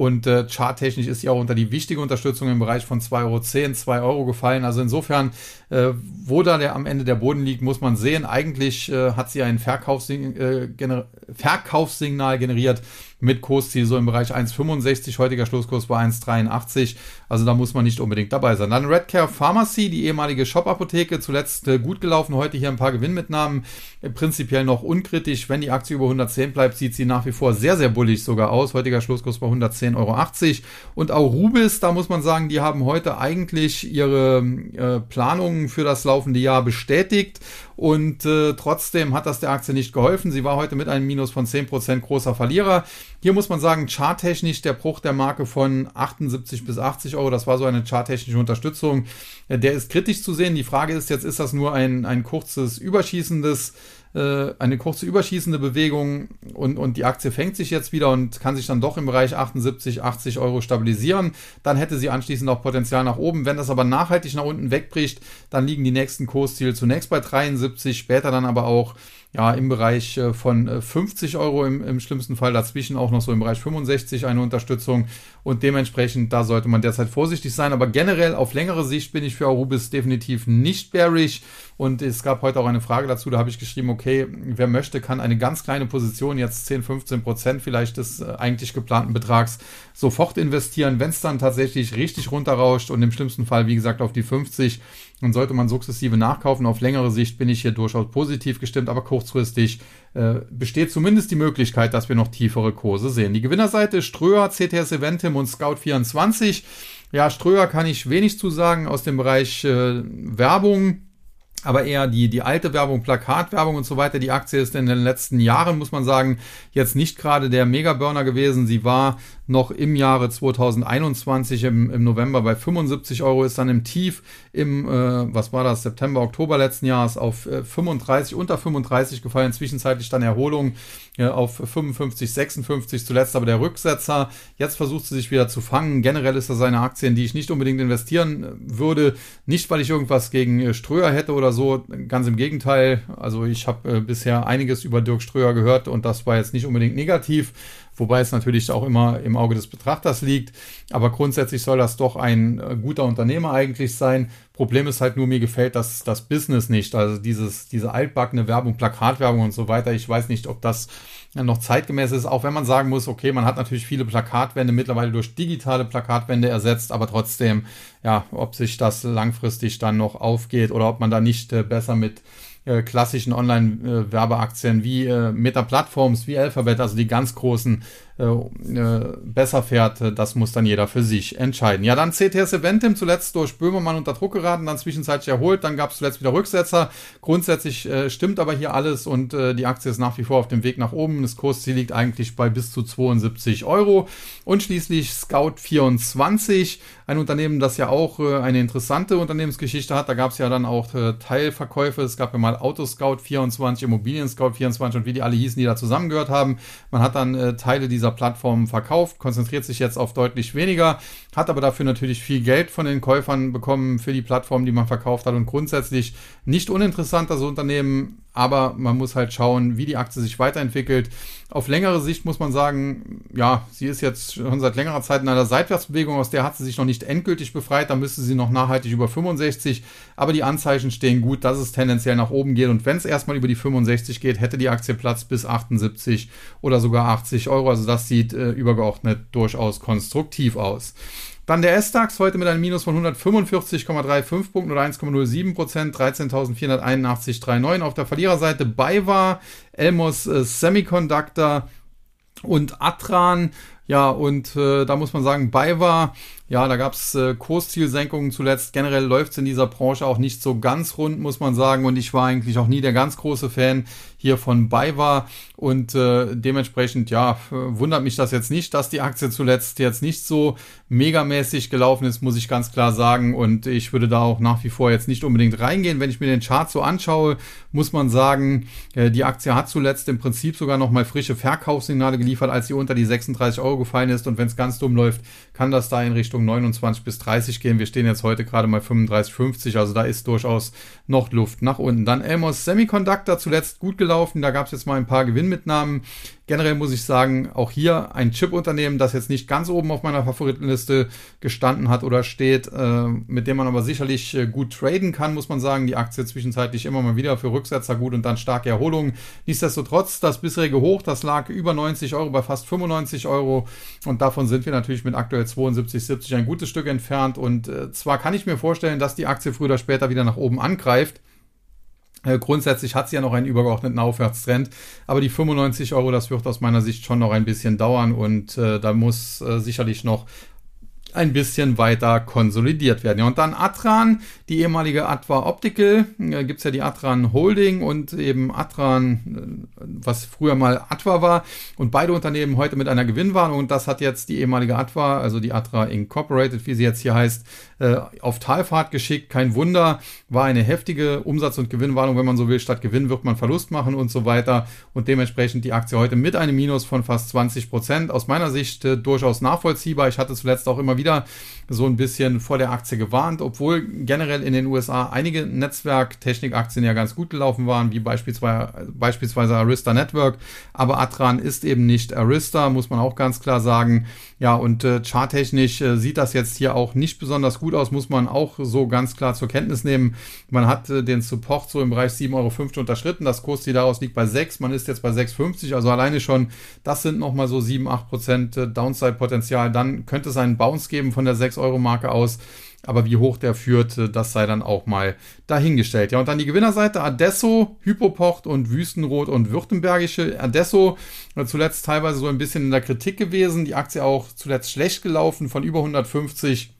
Und äh, charttechnisch ist sie auch unter die wichtige Unterstützung im Bereich von 2,10 Euro, 2 Euro gefallen. Also insofern, äh, wo da der am Ende der Boden liegt, muss man sehen. Eigentlich äh, hat sie ein Verkaufssing äh, gener Verkaufssignal generiert mit Kursziel so im Bereich 1,65. Heutiger Schlusskurs war 1,83. Also da muss man nicht unbedingt dabei sein. Dann Redcare Pharmacy, die ehemalige Shop-Apotheke, zuletzt äh, gut gelaufen. Heute hier ein paar Gewinnmitnahmen. Äh, prinzipiell noch unkritisch. Wenn die Aktie über 110 bleibt, sieht sie nach wie vor sehr, sehr bullig sogar aus. Heutiger Schlusskurs war 110,80 Euro. Und auch Rubis, da muss man sagen, die haben heute eigentlich ihre äh, Planungen für das laufende Jahr bestätigt und äh, trotzdem hat das der Aktie nicht geholfen. Sie war heute mit einem Minus von 10% großer Verlierer. Hier muss man sagen, charttechnisch der Bruch der Marke von 78 bis 80 Euro, das war so eine charttechnische Unterstützung. Der ist kritisch zu sehen. Die Frage ist jetzt, ist das nur ein, ein kurzes, überschießendes äh, eine kurze überschießende Bewegung und, und die Aktie fängt sich jetzt wieder und kann sich dann doch im Bereich 78, 80 Euro stabilisieren. Dann hätte sie anschließend auch Potenzial nach oben. Wenn das aber nachhaltig nach unten wegbricht, dann liegen die nächsten Kursziele zunächst bei 73, später dann aber auch ja, im Bereich äh, von 50 äh, Euro im, im schlimmsten Fall, dazwischen auch noch so im Bereich 65 eine Unterstützung. Und dementsprechend, da sollte man derzeit vorsichtig sein, aber generell auf längere Sicht bin ich für Arubis definitiv nicht bearish. Und es gab heute auch eine Frage dazu, da habe ich geschrieben, okay, wer möchte, kann eine ganz kleine Position, jetzt 10, 15 Prozent vielleicht des äh, eigentlich geplanten Betrags, sofort investieren, wenn es dann tatsächlich richtig runterrauscht und im schlimmsten Fall, wie gesagt, auf die 50, dann sollte man sukzessive nachkaufen. Auf längere Sicht bin ich hier durchaus positiv gestimmt, aber kurzfristig äh, besteht zumindest die Möglichkeit, dass wir noch tiefere Kurse sehen. Die Gewinnerseite Ströer, CTS Eventim und Scout24. Ja, Ströer kann ich wenig zu sagen aus dem Bereich äh, Werbung aber eher die, die alte Werbung, Plakatwerbung und so weiter. Die Aktie ist in den letzten Jahren, muss man sagen, jetzt nicht gerade der Mega-Burner gewesen. Sie war noch im Jahre 2021 im, im November bei 75 Euro, ist dann im Tief im, äh, was war das, September, Oktober letzten Jahres auf äh, 35, unter 35 gefallen, zwischenzeitlich dann Erholung äh, auf 55, 56 zuletzt aber der Rücksetzer. Jetzt versucht sie sich wieder zu fangen. Generell ist das eine Aktie, in die ich nicht unbedingt investieren äh, würde. Nicht, weil ich irgendwas gegen äh, Ströer hätte oder so, ganz im Gegenteil. Also ich habe äh, bisher einiges über Dirk Ströer gehört und das war jetzt nicht unbedingt negativ wobei es natürlich auch immer im Auge des Betrachters liegt. Aber grundsätzlich soll das doch ein äh, guter Unternehmer eigentlich sein. Problem ist halt nur, mir gefällt das, das Business nicht. Also dieses, diese altbackene Werbung, Plakatwerbung und so weiter. Ich weiß nicht, ob das noch zeitgemäß ist, auch wenn man sagen muss, okay, man hat natürlich viele Plakatwände mittlerweile durch digitale Plakatwände ersetzt, aber trotzdem, ja, ob sich das langfristig dann noch aufgeht oder ob man da nicht äh, besser mit äh, klassischen Online-Werbeaktien wie äh, Meta-Plattforms, wie Alphabet, also die ganz großen, äh, äh, besser fährt, das muss dann jeder für sich entscheiden. Ja, dann CTS Eventim zuletzt durch Böhmermann unter Druck geraten, dann zwischenzeitlich erholt, dann gab es zuletzt wieder Rücksetzer. Grundsätzlich äh, stimmt aber hier alles und äh, die Aktie ist nach wie vor auf dem Weg nach oben. Das Kursziel liegt eigentlich bei bis zu 72 Euro. Und schließlich Scout24, ein Unternehmen, das ja auch äh, eine interessante Unternehmensgeschichte hat. Da gab es ja dann auch äh, Teilverkäufe. Es gab ja mal Autoscout24, Immobilien Scout 24 und wie die alle hießen, die da zusammengehört haben. Man hat dann äh, Teile dieser Plattformen verkauft, konzentriert sich jetzt auf deutlich weniger, hat aber dafür natürlich viel Geld von den Käufern bekommen für die Plattform, die man verkauft hat und grundsätzlich nicht uninteressant das Unternehmen aber man muss halt schauen, wie die Aktie sich weiterentwickelt. Auf längere Sicht muss man sagen, ja, sie ist jetzt schon seit längerer Zeit in einer Seitwärtsbewegung, aus der hat sie sich noch nicht endgültig befreit, da müsste sie noch nachhaltig über 65, aber die Anzeichen stehen gut, dass es tendenziell nach oben geht und wenn es erstmal über die 65 geht, hätte die Aktie Platz bis 78 oder sogar 80 Euro, also das sieht äh, übergeordnet durchaus konstruktiv aus. Dann der S-DAX heute mit einem Minus von 145,35 Punkten oder 1,07 Prozent, 13.481,39. Auf der Verliererseite BayWa, Elmos äh, Semiconductor und Atran. Ja, und äh, da muss man sagen, BayWa ja, da gab es äh, Kurszielsenkungen zuletzt. Generell läuft es in dieser Branche auch nicht so ganz rund, muss man sagen. Und ich war eigentlich auch nie der ganz große Fan hier von BayWa. Und äh, dementsprechend, ja, wundert mich das jetzt nicht, dass die Aktie zuletzt jetzt nicht so megamäßig gelaufen ist, muss ich ganz klar sagen. Und ich würde da auch nach wie vor jetzt nicht unbedingt reingehen. Wenn ich mir den Chart so anschaue, muss man sagen, äh, die Aktie hat zuletzt im Prinzip sogar nochmal frische Verkaufssignale geliefert, als sie unter die 36 Euro gefallen ist. Und wenn es ganz dumm läuft, kann das da in Richtung Richtung 29 bis 30 gehen. Wir stehen jetzt heute gerade mal 35, 50, also da ist durchaus noch Luft nach unten. Dann Elmos Semiconductor zuletzt gut gelaufen, da gab es jetzt mal ein paar Gewinnmitnahmen. Generell muss ich sagen, auch hier ein Chip-Unternehmen, das jetzt nicht ganz oben auf meiner Favoritenliste gestanden hat oder steht, äh, mit dem man aber sicherlich äh, gut traden kann, muss man sagen. Die Aktie zwischenzeitlich immer mal wieder für Rücksetzer gut und dann starke Erholung. Nichtsdestotrotz, das bisherige Hoch, das lag über 90 Euro bei fast 95 Euro und davon sind wir natürlich mit aktuell 72, 70 ein gutes Stück entfernt und äh, zwar kann ich mir vorstellen, dass die Aktie früher oder später wieder nach oben angreift. Äh, grundsätzlich hat sie ja noch einen übergeordneten Aufwärtstrend, aber die 95 Euro, das wird aus meiner Sicht schon noch ein bisschen dauern und äh, da muss äh, sicherlich noch ein bisschen weiter konsolidiert werden. Ja, und dann Atran, die ehemalige Atwa Optical, äh, gibt's ja die Atran Holding und eben Atran, äh, was früher mal Atwa war. Und beide Unternehmen heute mit einer Gewinnwarnung. Und das hat jetzt die ehemalige Atwa, also die Atra Incorporated, wie sie jetzt hier heißt, äh, auf Talfahrt geschickt. Kein Wunder, war eine heftige Umsatz- und Gewinnwarnung, wenn man so will. Statt Gewinn wird man Verlust machen und so weiter. Und dementsprechend die Aktie heute mit einem Minus von fast 20 Prozent. Aus meiner Sicht äh, durchaus nachvollziehbar. Ich hatte zuletzt auch immer wieder so ein bisschen vor der Aktie gewarnt, obwohl generell in den USA einige Netzwerktechnikaktien ja ganz gut gelaufen waren, wie beispielsweise, beispielsweise Arista Network. Aber Atran ist eben nicht Arista, muss man auch ganz klar sagen. Ja, und äh, charttechnisch äh, sieht das jetzt hier auch nicht besonders gut aus, muss man auch so ganz klar zur Kenntnis nehmen. Man hat äh, den Support so im Bereich 7,50 Euro unterschritten. Das Kursziel daraus liegt bei 6. Man ist jetzt bei 6,50. Also alleine schon, das sind nochmal so 7, 8 Prozent äh, Downside-Potenzial. Dann könnte es einen Bounce geben von der 6-Euro-Marke aus. Aber wie hoch der führt, äh, das sei dann auch mal dahingestellt. Ja, und dann die Gewinnerseite Adesso, Hypopocht und Wüstenrot und Württembergische. Adesso äh, zuletzt teilweise so ein bisschen in der Kritik gewesen. Die Aktie auch zuletzt schlecht gelaufen von über 150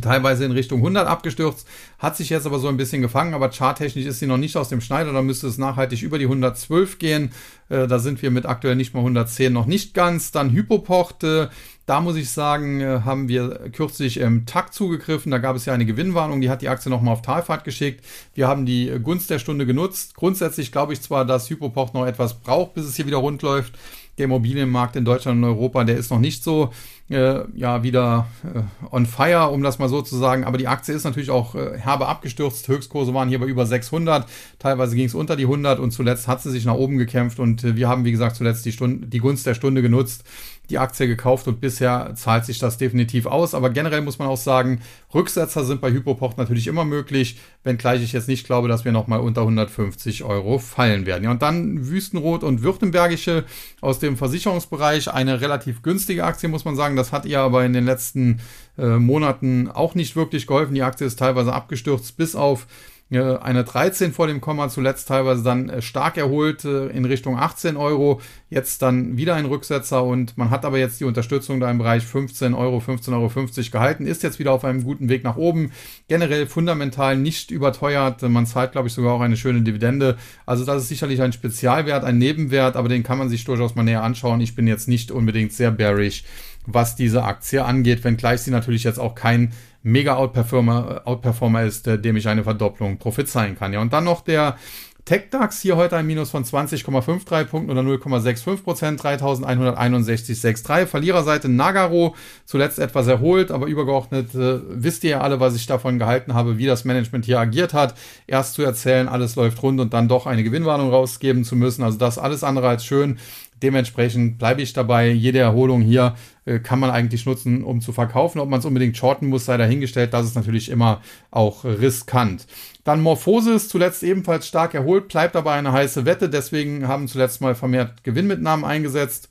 teilweise in Richtung 100 abgestürzt, hat sich jetzt aber so ein bisschen gefangen, aber charttechnisch ist sie noch nicht aus dem Schneider, da müsste es nachhaltig über die 112 gehen. Äh, da sind wir mit aktuell nicht mal 110 noch nicht ganz. Dann Hypopocht, äh, da muss ich sagen, äh, haben wir kürzlich im Takt zugegriffen. Da gab es ja eine Gewinnwarnung, die hat die Aktie nochmal auf Talfahrt geschickt. Wir haben die Gunst der Stunde genutzt. Grundsätzlich glaube ich zwar, dass Hypopocht noch etwas braucht, bis es hier wieder rund läuft. Der Immobilienmarkt in Deutschland und Europa, der ist noch nicht so äh, ja wieder äh, on fire, um das mal so zu sagen. Aber die Aktie ist natürlich auch äh, herbe abgestürzt. Höchstkurse waren hier bei über 600. Teilweise ging es unter die 100 und zuletzt hat sie sich nach oben gekämpft und äh, wir haben, wie gesagt, zuletzt die, Stunde, die Gunst der Stunde genutzt die Aktie gekauft und bisher zahlt sich das definitiv aus. Aber generell muss man auch sagen, Rücksetzer sind bei Hypopocht natürlich immer möglich, wenngleich ich jetzt nicht glaube, dass wir nochmal unter 150 Euro fallen werden. Ja, und dann Wüstenrot und Württembergische aus dem Versicherungsbereich, eine relativ günstige Aktie, muss man sagen. Das hat ihr aber in den letzten äh, Monaten auch nicht wirklich geholfen. Die Aktie ist teilweise abgestürzt bis auf eine 13 vor dem Komma, zuletzt teilweise dann äh, stark erholt äh, in Richtung 18 Euro, jetzt dann wieder ein Rücksetzer und man hat aber jetzt die Unterstützung da im Bereich 15 Euro, 15,50 Euro gehalten, ist jetzt wieder auf einem guten Weg nach oben, generell fundamental nicht überteuert, man zahlt glaube ich sogar auch eine schöne Dividende, also das ist sicherlich ein Spezialwert, ein Nebenwert, aber den kann man sich durchaus mal näher anschauen, ich bin jetzt nicht unbedingt sehr bearish, was diese Aktie angeht, wenngleich sie natürlich jetzt auch kein mega Outperformer, Outperformer ist, äh, dem ich eine Verdopplung prophezeien kann. Ja, und dann noch der TechDAX hier heute ein Minus von 20,53 Punkten oder 0,65 Prozent, 3161,63. Verliererseite Nagaro, zuletzt etwas erholt, aber übergeordnet äh, wisst ihr ja alle, was ich davon gehalten habe, wie das Management hier agiert hat. Erst zu erzählen, alles läuft rund und dann doch eine Gewinnwarnung rausgeben zu müssen. Also das alles andere als schön. Dementsprechend bleibe ich dabei. Jede Erholung hier äh, kann man eigentlich nutzen, um zu verkaufen. Ob man es unbedingt shorten muss, sei dahingestellt. Das ist natürlich immer auch riskant. Dann Morphosis, zuletzt ebenfalls stark erholt, bleibt aber eine heiße Wette. Deswegen haben zuletzt mal vermehrt Gewinnmitnahmen eingesetzt.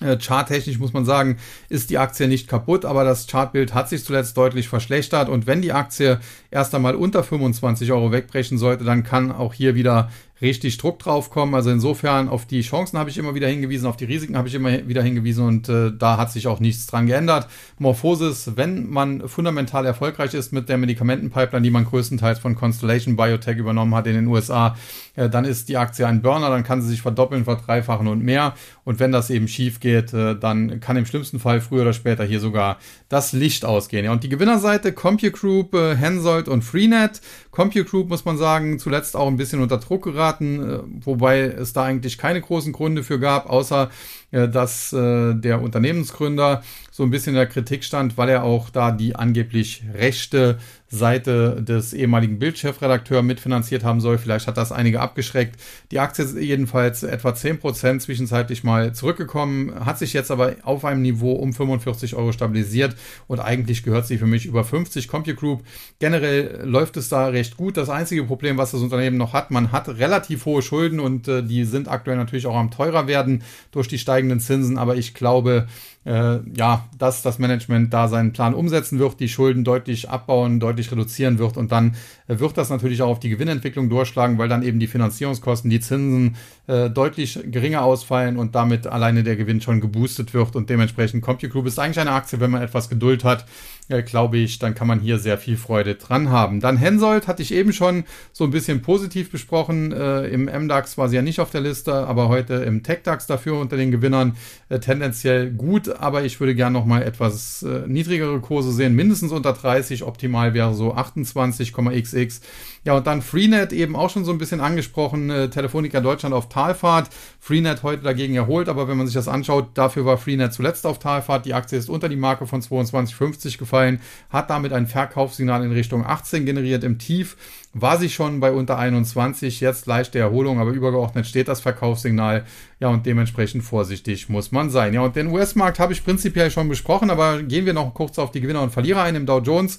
Äh, charttechnisch muss man sagen, ist die Aktie nicht kaputt, aber das Chartbild hat sich zuletzt deutlich verschlechtert und wenn die Aktie erst einmal unter 25 Euro wegbrechen sollte, dann kann auch hier wieder richtig Druck drauf kommen. Also insofern auf die Chancen habe ich immer wieder hingewiesen, auf die Risiken habe ich immer wieder hingewiesen und äh, da hat sich auch nichts dran geändert. Morphosis, wenn man fundamental erfolgreich ist mit der Medikamentenpipeline, die man größtenteils von Constellation Biotech übernommen hat in den USA, äh, dann ist die Aktie ein Burner, dann kann sie sich verdoppeln, verdreifachen und mehr. Und wenn das eben schief geht, äh, dann kann im schlimmsten Fall früher oder später hier sogar das Licht ausgehen. Ja, und die Gewinnerseite CompuGroup, äh, Hensoldt und Freenet. CompuGroup muss man sagen, zuletzt auch ein bisschen unter Druck geraten, äh, wobei es da eigentlich keine großen Gründe für gab, außer äh, dass äh, der Unternehmensgründer so ein bisschen in der Kritik stand, weil er auch da die angeblich rechte Seite des ehemaligen Bildchefredakteurs mitfinanziert haben soll. Vielleicht hat das einige abgeschreckt. Die Aktie ist jedenfalls etwa 10% zwischenzeitlich mal zurückgekommen, hat sich jetzt aber auf einem Niveau um 45 Euro stabilisiert und eigentlich gehört sie für mich über 50. CompuGroup. Generell läuft es da recht gut. Das einzige Problem, was das Unternehmen noch hat, man hat relativ hohe Schulden und äh, die sind aktuell natürlich auch am teurer werden durch die steigenden Zinsen, aber ich glaube, äh, ja, dass das Management da seinen Plan umsetzen wird, die Schulden deutlich abbauen, deutlich reduzieren wird. Und dann äh, wird das natürlich auch auf die Gewinnentwicklung durchschlagen, weil dann eben die Finanzierungskosten, die Zinsen äh, deutlich geringer ausfallen und damit alleine der Gewinn schon geboostet wird und dementsprechend CompuGroup ist eigentlich eine Aktie, wenn man etwas Geduld hat, äh, glaube ich, dann kann man hier sehr viel Freude dran haben. Dann Hensoldt hatte ich eben schon so ein bisschen positiv besprochen. Äh, Im MDAX war sie ja nicht auf der Liste, aber heute im TechDAX dafür unter den Gewinnern äh, tendenziell gut. Aber ich würde gerne noch mal etwas äh, niedrigere Kurse sehen, mindestens unter 30. Optimal wäre so 28,xx. Ja, und dann Freenet eben auch schon so ein bisschen angesprochen. Äh, Telefonica Deutschland auf Talfahrt. Freenet heute dagegen erholt, aber wenn man sich das anschaut, dafür war Freenet zuletzt auf Talfahrt. Die Aktie ist unter die Marke von 22,50 gefallen, hat damit ein Verkaufssignal in Richtung 18 generiert im Tief. War sie schon bei unter 21, jetzt leichte Erholung, aber übergeordnet steht das Verkaufssignal. Ja, und dementsprechend vorsichtig muss man sein. Ja, und den US-Markt habe ich prinzipiell schon besprochen, aber gehen wir noch kurz auf die Gewinner und Verlierer ein im Dow Jones.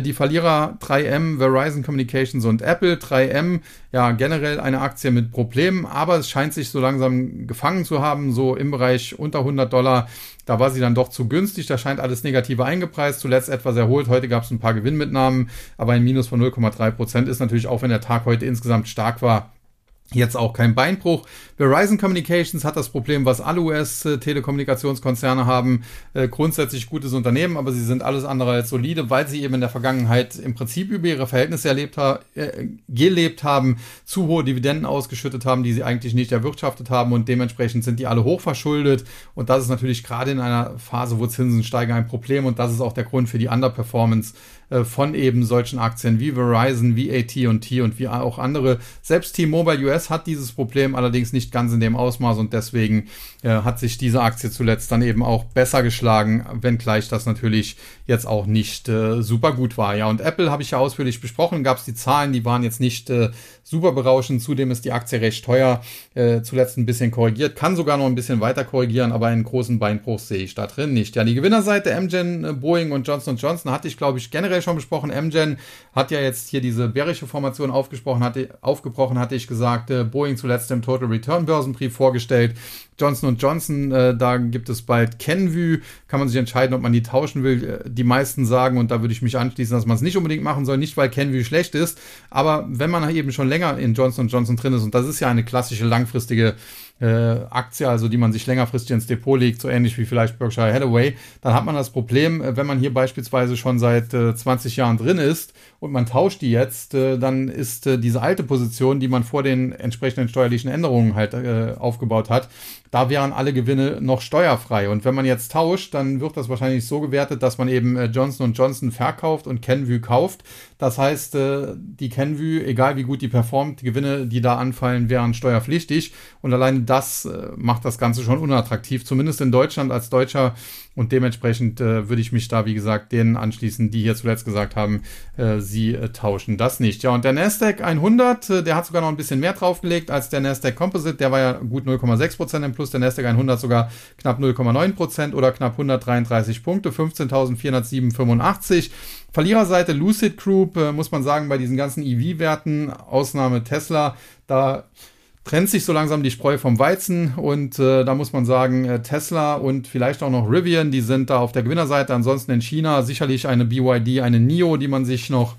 Die Verlierer 3M, Verizon Communications und Apple. 3M, ja, generell eine Aktie mit Problemen, aber es scheint sich so langsam gefangen zu haben, so im Bereich unter 100 Dollar. Da war sie dann doch zu günstig, da scheint alles Negative eingepreist, zuletzt etwas erholt. Heute gab es ein paar Gewinnmitnahmen, aber ein Minus von 0,3 Prozent ist natürlich auch, wenn der Tag heute insgesamt stark war, Jetzt auch kein Beinbruch. Verizon Communications hat das Problem, was alle US-Telekommunikationskonzerne haben. Äh, grundsätzlich gutes Unternehmen, aber sie sind alles andere als solide, weil sie eben in der Vergangenheit im Prinzip über ihre Verhältnisse erlebt ha äh, gelebt haben, zu hohe Dividenden ausgeschüttet haben, die sie eigentlich nicht erwirtschaftet haben und dementsprechend sind die alle hochverschuldet. Und das ist natürlich gerade in einer Phase, wo Zinsen steigen, ein Problem und das ist auch der Grund für die Underperformance von eben solchen Aktien wie Verizon, wie AT&T und wie auch andere. Selbst T-Mobile US hat dieses Problem allerdings nicht ganz in dem Ausmaß und deswegen äh, hat sich diese Aktie zuletzt dann eben auch besser geschlagen, wenngleich das natürlich jetzt auch nicht äh, super gut war. Ja, und Apple habe ich ja ausführlich besprochen, gab es die Zahlen, die waren jetzt nicht äh, super berauschend. Zudem ist die Aktie recht teuer, äh, zuletzt ein bisschen korrigiert, kann sogar noch ein bisschen weiter korrigieren, aber einen großen Beinbruch sehe ich da drin nicht. Ja, die Gewinnerseite MGen, äh, Boeing und Johnson Johnson hatte ich, glaube ich, generell schon besprochen. MGen hat ja jetzt hier diese bärische Formation aufgesprochen, hatte, aufgebrochen, hatte ich gesagt. Äh, Boeing zuletzt im Total Return Börsenbrief vorgestellt. Johnson Johnson, äh, da gibt es bald Kenvue, kann man sich entscheiden, ob man die tauschen will. Äh, die meisten sagen, und da würde ich mich anschließen, dass man es nicht unbedingt machen soll, nicht weil Kenvue schlecht ist, aber wenn man eben schon länger in Johnson Johnson drin ist, und das ist ja eine klassische langfristige äh, Aktie, also die man sich längerfristig ins Depot legt, so ähnlich wie vielleicht Berkshire Hathaway, dann hat man das Problem, äh, wenn man hier beispielsweise schon seit äh, 20 Jahren drin ist und man tauscht die jetzt, äh, dann ist äh, diese alte Position, die man vor den entsprechenden steuerlichen Änderungen halt äh, aufgebaut hat, da wären alle Gewinne noch steuerfrei. Und wenn man jetzt tauscht, dann wird das wahrscheinlich so gewertet, dass man eben Johnson Johnson verkauft und Kenvue kauft. Das heißt, die Kenvue, egal wie gut die performt, die Gewinne, die da anfallen, wären steuerpflichtig. Und alleine das äh, macht das Ganze schon unattraktiv, zumindest in Deutschland als Deutscher und dementsprechend äh, würde ich mich da, wie gesagt, denen anschließen, die hier zuletzt gesagt haben, äh, sie äh, tauschen das nicht. Ja, und der Nasdaq 100, äh, der hat sogar noch ein bisschen mehr draufgelegt als der Nasdaq Composite. Der war ja gut 0,6% im Plus. Der Nasdaq 100 sogar knapp 0,9% oder knapp 133 Punkte, 15.487,85. Verliererseite Lucid Group, äh, muss man sagen, bei diesen ganzen EV-Werten, Ausnahme Tesla, da trennt sich so langsam die Spreu vom Weizen und äh, da muss man sagen, äh, Tesla und vielleicht auch noch Rivian, die sind da auf der Gewinnerseite. Ansonsten in China sicherlich eine BYD, eine NIO, die man sich noch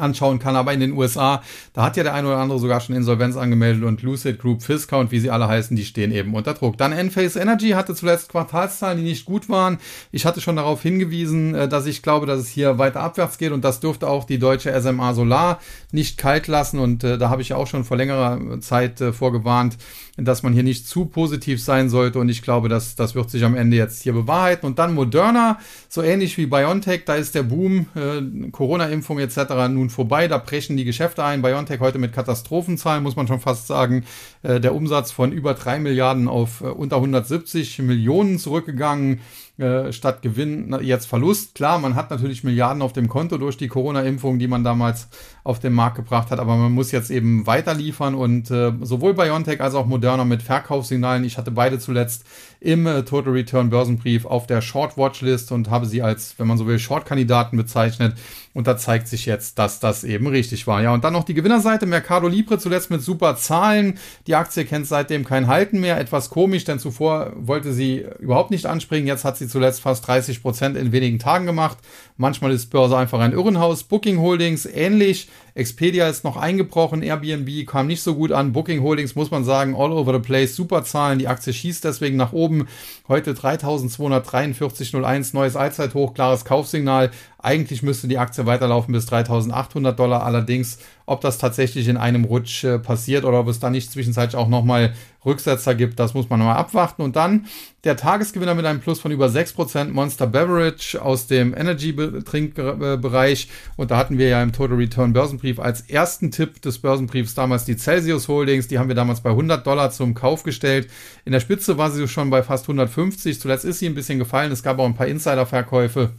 anschauen kann. Aber in den USA, da hat ja der eine oder andere sogar schon Insolvenz angemeldet und Lucid Group, Fisker und wie sie alle heißen, die stehen eben unter Druck. Dann Enphase Energy hatte zuletzt Quartalszahlen, die nicht gut waren. Ich hatte schon darauf hingewiesen, äh, dass ich glaube, dass es hier weiter abwärts geht und das dürfte auch die deutsche SMA Solar nicht kalt lassen und äh, da habe ich ja auch schon vor längerer Zeit äh, vorgewarnt, dass man hier nicht zu positiv sein sollte und ich glaube, dass das wird sich am Ende jetzt hier bewahrheiten. Und dann Moderna, so ähnlich wie BioNTech, da ist der Boom, äh, Corona-Impfung etc. nun vorbei, da brechen die Geschäfte ein. BioNTech heute mit Katastrophenzahlen, muss man schon fast sagen. Äh, der Umsatz von über drei Milliarden auf äh, unter 170 Millionen zurückgegangen. Äh, statt Gewinn jetzt Verlust. Klar, man hat natürlich Milliarden auf dem Konto durch die Corona-Impfung, die man damals auf den Markt gebracht hat, aber man muss jetzt eben weiter liefern und äh, sowohl BioNTech als auch Moderna mit Verkaufssignalen. Ich hatte beide zuletzt im äh, Total Return Börsenbrief auf der Short Watchlist und habe sie als, wenn man so will, Short-Kandidaten bezeichnet. Und da zeigt sich jetzt, dass das eben richtig war. Ja, und dann noch die Gewinnerseite. Mercado Libre zuletzt mit super Zahlen. Die Aktie kennt seitdem kein Halten mehr. Etwas komisch, denn zuvor wollte sie überhaupt nicht anspringen. Jetzt hat sie zuletzt fast 30 Prozent in wenigen Tagen gemacht. Manchmal ist Börse einfach ein Irrenhaus. Booking Holdings ähnlich. Expedia ist noch eingebrochen. Airbnb kam nicht so gut an. Booking Holdings muss man sagen, all over the place. Super Zahlen. Die Aktie schießt deswegen nach oben. Heute 3243,01. Neues Allzeithoch. Klares Kaufsignal. Eigentlich müsste die Aktie weiterlaufen bis 3800 Dollar. Allerdings, ob das tatsächlich in einem Rutsch äh, passiert oder ob es da nicht zwischenzeitlich auch nochmal Rücksetzer gibt, das muss man nochmal abwarten. Und dann der Tagesgewinner mit einem Plus von über 6%, Monster Beverage aus dem Energy-Trinkbereich. Und da hatten wir ja im Total Return Börsenbrief als ersten Tipp des Börsenbriefs damals die Celsius Holdings. Die haben wir damals bei 100 Dollar zum Kauf gestellt. In der Spitze war sie schon bei fast 150. Zuletzt ist sie ein bisschen gefallen. Es gab auch ein paar Insider-Verkäufe.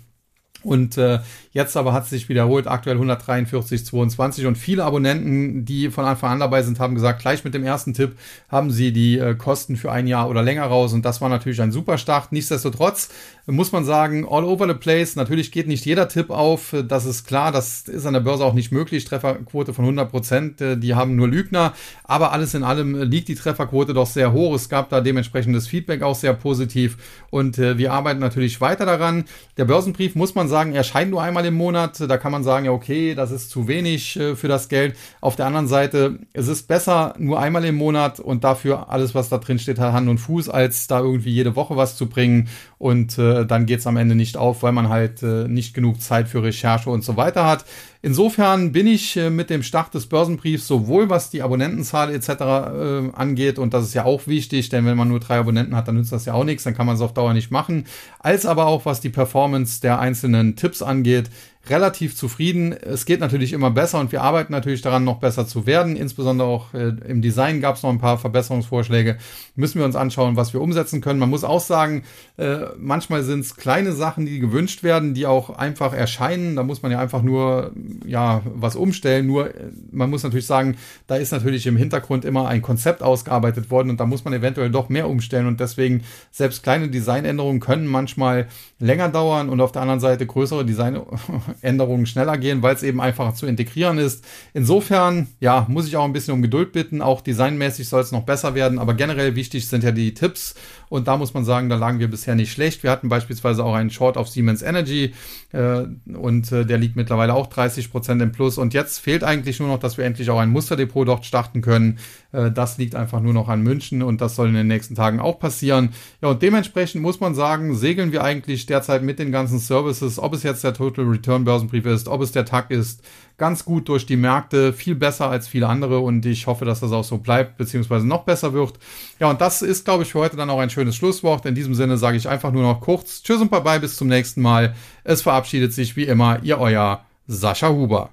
Und äh, jetzt aber hat es sich wiederholt, aktuell 143,22 und viele Abonnenten, die von Anfang an dabei sind, haben gesagt, gleich mit dem ersten Tipp haben sie die äh, Kosten für ein Jahr oder länger raus und das war natürlich ein super Start. Nichtsdestotrotz muss man sagen, all over the place. Natürlich geht nicht jeder Tipp auf, das ist klar, das ist an der Börse auch nicht möglich. Trefferquote von 100 Prozent, äh, die haben nur Lügner, aber alles in allem liegt die Trefferquote doch sehr hoch. Es gab da dementsprechendes Feedback auch sehr positiv und äh, wir arbeiten natürlich weiter daran. Der Börsenbrief muss man sagen, erscheint nur einmal im Monat. Da kann man sagen, ja, okay, das ist zu wenig äh, für das Geld. Auf der anderen Seite, es ist besser nur einmal im Monat und dafür alles, was da drin steht, hat Hand und Fuß, als da irgendwie jede Woche was zu bringen und äh, dann geht es am Ende nicht auf, weil man halt äh, nicht genug Zeit für Recherche und so weiter hat. Insofern bin ich äh, mit dem Start des Börsenbriefs sowohl was die Abonnentenzahl etc. Äh, angeht, und das ist ja auch wichtig, denn wenn man nur drei Abonnenten hat, dann nützt das ja auch nichts, dann kann man es auf Dauer nicht machen, als aber auch was die Performance der einzelnen Tipps angeht, relativ zufrieden. Es geht natürlich immer besser und wir arbeiten natürlich daran, noch besser zu werden. Insbesondere auch äh, im Design gab es noch ein paar Verbesserungsvorschläge. Müssen wir uns anschauen, was wir umsetzen können. Man muss auch sagen, äh, manchmal sind es kleine Sachen, die gewünscht werden, die auch einfach erscheinen. Da muss man ja einfach nur ja was umstellen. Nur äh, man muss natürlich sagen, da ist natürlich im Hintergrund immer ein Konzept ausgearbeitet worden und da muss man eventuell doch mehr umstellen und deswegen selbst kleine Designänderungen können manchmal länger dauern und auf der anderen Seite größere [LAUGHS] Designänderungen schneller gehen, weil es eben einfacher zu integrieren ist. Insofern, ja, muss ich auch ein bisschen um Geduld bitten. Auch designmäßig soll es noch besser werden, aber generell wichtig sind ja die Tipps und da muss man sagen, da lagen wir bisher nicht schlecht. Wir hatten beispielsweise auch einen Short auf Siemens Energy äh, und äh, der liegt mittlerweile auch 30 Prozent im Plus und jetzt fehlt eigentlich nur noch, dass wir endlich auch ein Musterdepot dort starten können. Äh, das liegt einfach nur noch an München und das soll in den nächsten Tagen auch passieren. Ja, und dementsprechend muss man sagen, segeln wir eigentlich derzeit mit den ganzen Services, ob es jetzt der Total Return Börsenbrief ist, ob es der TAG ist, ganz gut durch die Märkte, viel besser als viele andere und ich hoffe, dass das auch so bleibt, beziehungsweise noch besser wird. Ja, und das ist, glaube ich, für heute dann auch ein schönes Schlusswort. In diesem Sinne sage ich einfach nur noch kurz Tschüss und bye bye, bis zum nächsten Mal. Es verabschiedet sich wie immer, ihr euer Sascha Huber.